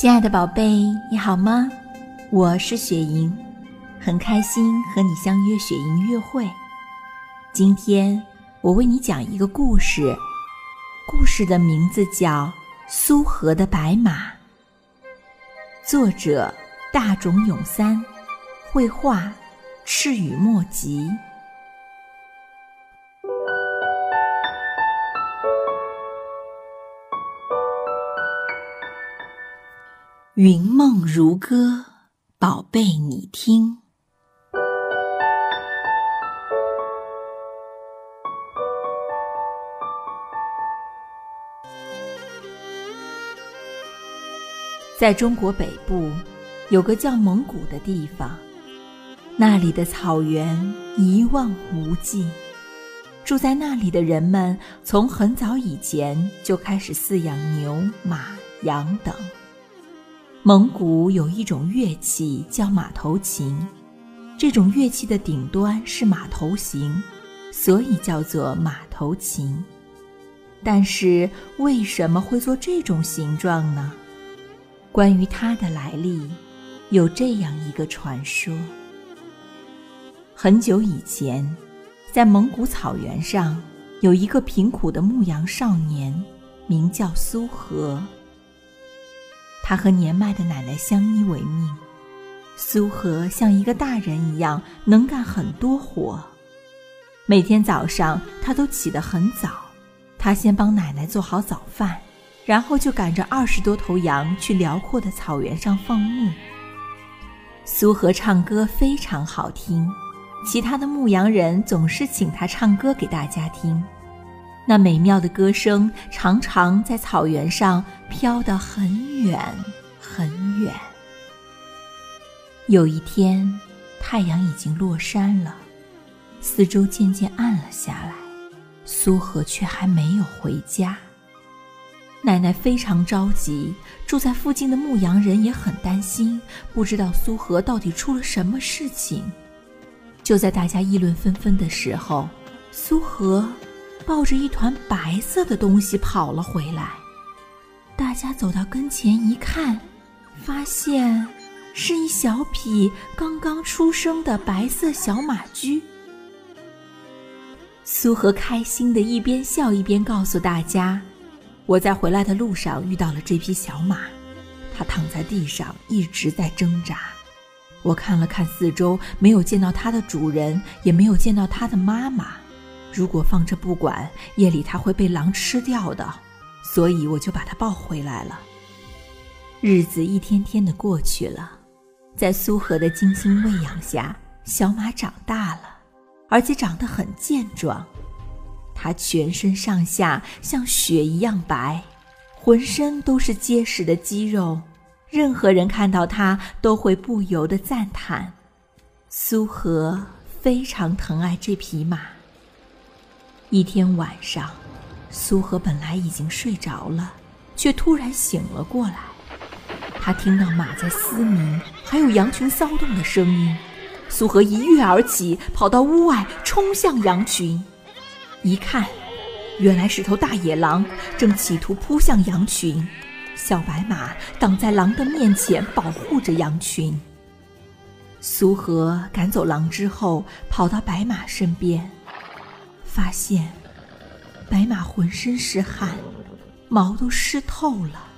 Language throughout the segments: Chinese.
亲爱的宝贝，你好吗？我是雪莹，很开心和你相约雪莹约会。今天我为你讲一个故事，故事的名字叫《苏荷的白马》，作者大冢永三，绘画赤羽墨吉。云梦如歌，宝贝你听。在中国北部，有个叫蒙古的地方，那里的草原一望无际。住在那里的人们，从很早以前就开始饲养牛、马、羊等。蒙古有一种乐器叫马头琴，这种乐器的顶端是马头形，所以叫做马头琴。但是为什么会做这种形状呢？关于它的来历，有这样一个传说：很久以前，在蒙古草原上，有一个贫苦的牧羊少年，名叫苏和。他和年迈的奶奶相依为命。苏荷像一个大人一样，能干很多活。每天早上，他都起得很早。他先帮奶奶做好早饭，然后就赶着二十多头羊去辽阔的草原上放牧。苏荷唱歌非常好听，其他的牧羊人总是请他唱歌给大家听。那美妙的歌声常常在草原上飘得很远很远。有一天，太阳已经落山了，四周渐渐暗了下来，苏荷却还没有回家。奶奶非常着急，住在附近的牧羊人也很担心，不知道苏荷到底出了什么事情。就在大家议论纷纷的时候，苏荷。抱着一团白色的东西跑了回来，大家走到跟前一看，发现是一小匹刚刚出生的白色小马驹。苏荷开心的一边笑一边告诉大家：“我在回来的路上遇到了这匹小马，它躺在地上一直在挣扎。我看了看四周，没有见到它的主人，也没有见到它的妈妈。”如果放着不管，夜里它会被狼吃掉的，所以我就把它抱回来了。日子一天天的过去了，在苏荷的精心喂养下，小马长大了，而且长得很健壮。它全身上下像雪一样白，浑身都是结实的肌肉，任何人看到它都会不由得赞叹。苏荷非常疼爱这匹马。一天晚上，苏荷本来已经睡着了，却突然醒了过来。他听到马在嘶鸣，还有羊群骚动的声音。苏荷一跃而起，跑到屋外，冲向羊群。一看，原来是头大野狼，正企图扑向羊群。小白马挡在狼的面前，保护着羊群。苏荷赶走狼之后，跑到白马身边。发现，白马浑身是汗，毛都湿透了。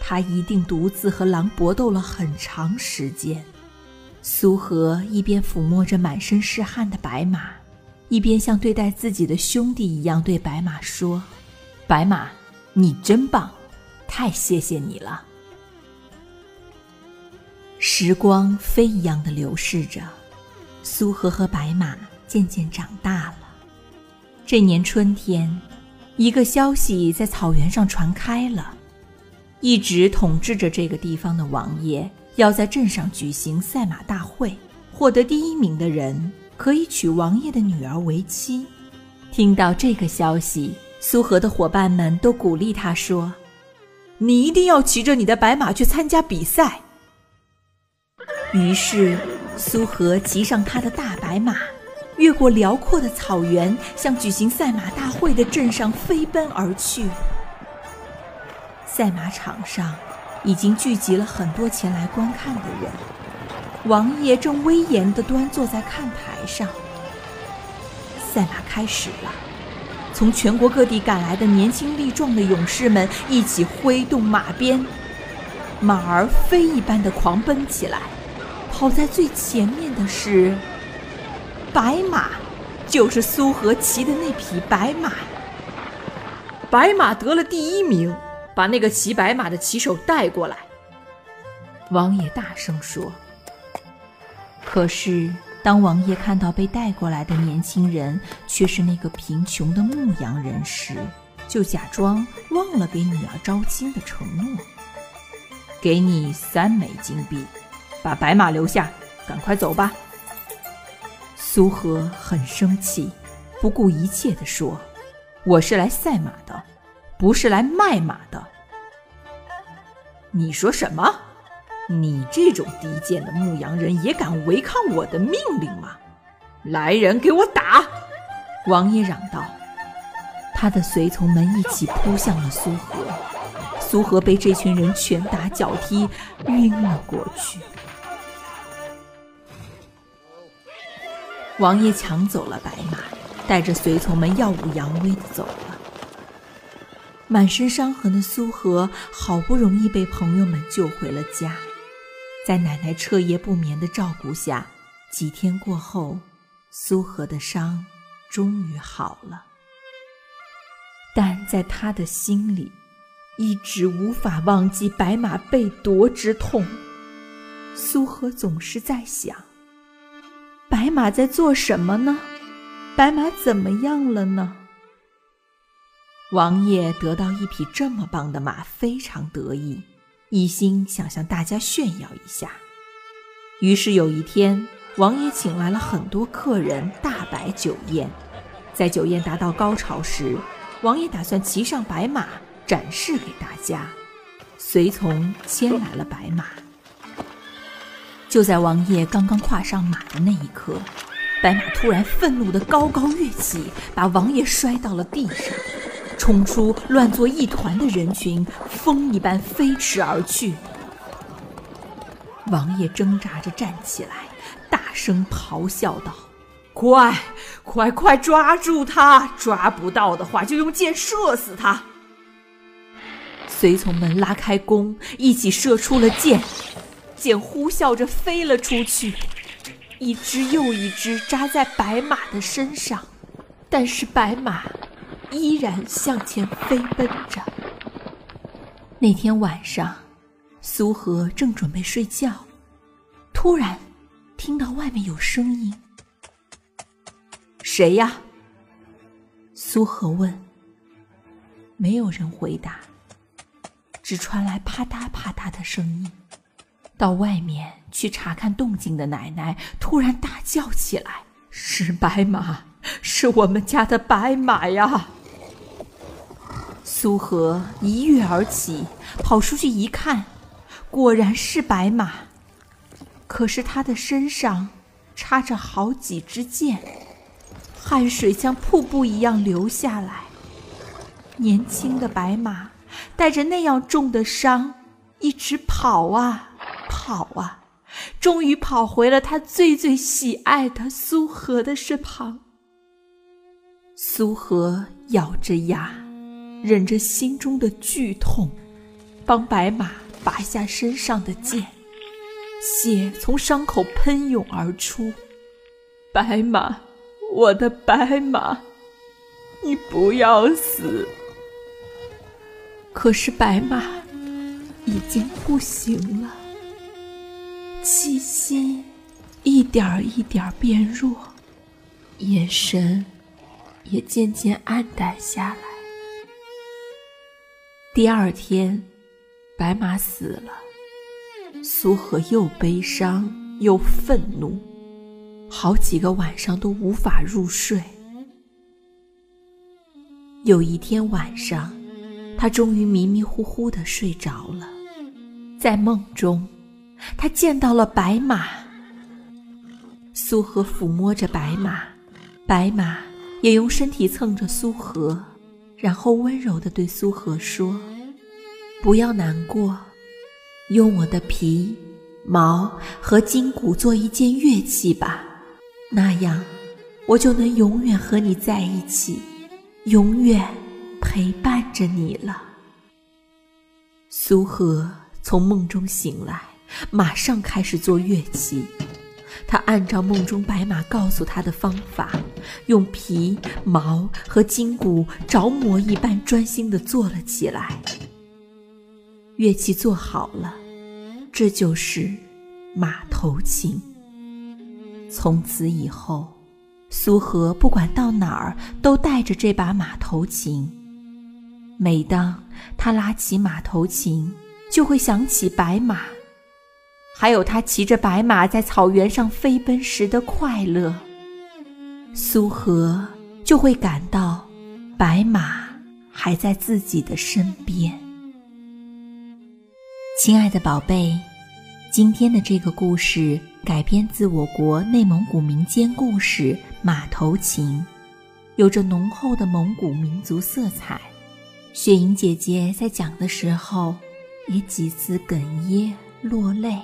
它一定独自和狼搏斗了很长时间。苏荷一边抚摸着满身是汗的白马，一边像对待自己的兄弟一样对白马说：“白马，你真棒，太谢谢你了。”时光飞一样的流逝着，苏荷和白马渐渐长大。这年春天，一个消息在草原上传开了：一直统治着这个地方的王爷要在镇上举行赛马大会，获得第一名的人可以娶王爷的女儿为妻。听到这个消息，苏荷的伙伴们都鼓励他说：“你一定要骑着你的白马去参加比赛。”于是，苏荷骑上他的大白马。越过辽阔的草原，向举行赛马大会的镇上飞奔而去。赛马场上，已经聚集了很多前来观看的人。王爷正威严地端坐在看台上。赛马开始了，从全国各地赶来的年轻力壮的勇士们一起挥动马鞭，马儿飞一般的狂奔起来。跑在最前面的是白马，就是苏和骑的那匹白马。白马得了第一名，把那个骑白马的骑手带过来。王爷大声说。可是，当王爷看到被带过来的年轻人却是那个贫穷的牧羊人时，就假装忘了给女儿招亲的承诺。给你三枚金币，把白马留下，赶快走吧。苏和很生气，不顾一切地说。我是来赛马的，不是来卖马的。你说什么？你这种低贱的牧羊人也敢违抗我的命令吗？来人，给我打！王爷嚷道。他的随从们一起扑向了苏和，苏和被这群人拳打脚踢，晕了过去。王爷抢走了白马。带着随从们耀武扬威的走了。满身伤痕的苏和好不容易被朋友们救回了家，在奶奶彻夜不眠的照顾下，几天过后，苏和的伤终于好了。但在他的心里，一直无法忘记白马被夺之痛。苏和总是在想：白马在做什么呢？白马怎么样了呢？王爷得到一匹这么棒的马，非常得意，一心想向大家炫耀一下。于是有一天，王爷请来了很多客人，大摆酒宴。在酒宴达到高潮时，王爷打算骑上白马展示给大家。随从牵来了白马。就在王爷刚刚跨上马的那一刻。白马突然愤怒地高高跃起，把王爷摔到了地上，冲出乱作一团的人群，风一般飞驰而去。王爷挣扎着站起来，大声咆哮道：“快，快，快抓住他！抓不到的话，就用箭射死他！”随从们拉开弓，一起射出了箭，箭呼啸着飞了出去。一只又一只扎在白马的身上，但是白马依然向前飞奔着。那天晚上，苏和正准备睡觉，突然听到外面有声音：“谁呀？”苏和问。没有人回答，只传来啪嗒啪嗒的声音。到外面去查看动静的奶奶突然大叫起来：“是白马，是我们家的白马呀！”苏和一跃而起，跑出去一看，果然是白马。可是他的身上插着好几支箭，汗水像瀑布一样流下来。年轻的白马带着那样重的伤，一直跑啊。跑啊！终于跑回了他最最喜爱的苏荷的身旁。苏荷咬着牙，忍着心中的剧痛，帮白马拔下身上的剑，血从伤口喷涌而出。白马，我的白马，你不要死！可是白马已经不行了。气息一点儿一点儿变弱，眼神也渐渐暗淡下来。第二天，白马死了，苏荷又悲伤又愤怒，好几个晚上都无法入睡。有一天晚上，他终于迷迷糊糊的睡着了，在梦中。他见到了白马，苏荷抚摸着白马，白马也用身体蹭着苏荷，然后温柔地对苏荷说：“不要难过，用我的皮、毛和筋骨做一件乐器吧，那样我就能永远和你在一起，永远陪伴着你了。苏荷从梦中醒来，马上开始做乐器。他按照梦中白马告诉他的方法，用皮毛和筋骨着魔一般专心地做了起来。乐器做好了，这就是马头琴。从此以后，苏荷不管到哪儿都带着这把马头琴。每当他拉起马头琴，就会想起白马。还有他骑着白马在草原上飞奔时的快乐，苏荷就会感到白马还在自己的身边。亲爱的宝贝，今天的这个故事改编自我国内蒙古民间故事《马头琴》，有着浓厚的蒙古民族色彩。雪莹姐姐在讲的时候，也几次哽咽落泪。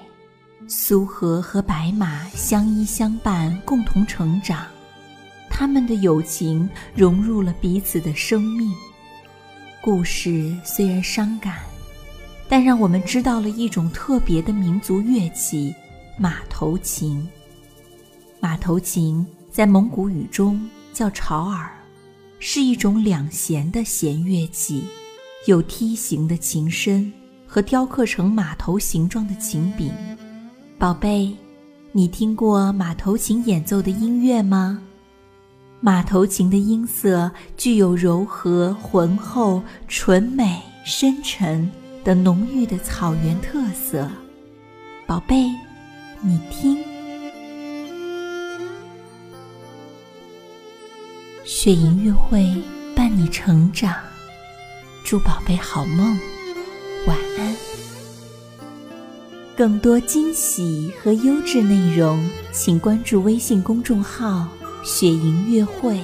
苏荷和白马相依相伴，共同成长，他们的友情融入了彼此的生命。故事虽然伤感，但让我们知道了一种特别的民族乐器——马头琴。马头琴在蒙古语中叫朝耳，是一种两弦的弦乐器，有梯形的琴身和雕刻成马头形状的琴柄。宝贝，你听过马头琴演奏的音乐吗？马头琴的音色具有柔和、浑厚、纯美、深沉的浓郁的草原特色。宝贝，你听，雪莹乐会伴你成长，祝宝贝好梦，晚安。更多惊喜和优质内容，请关注微信公众号“雪莹乐会”。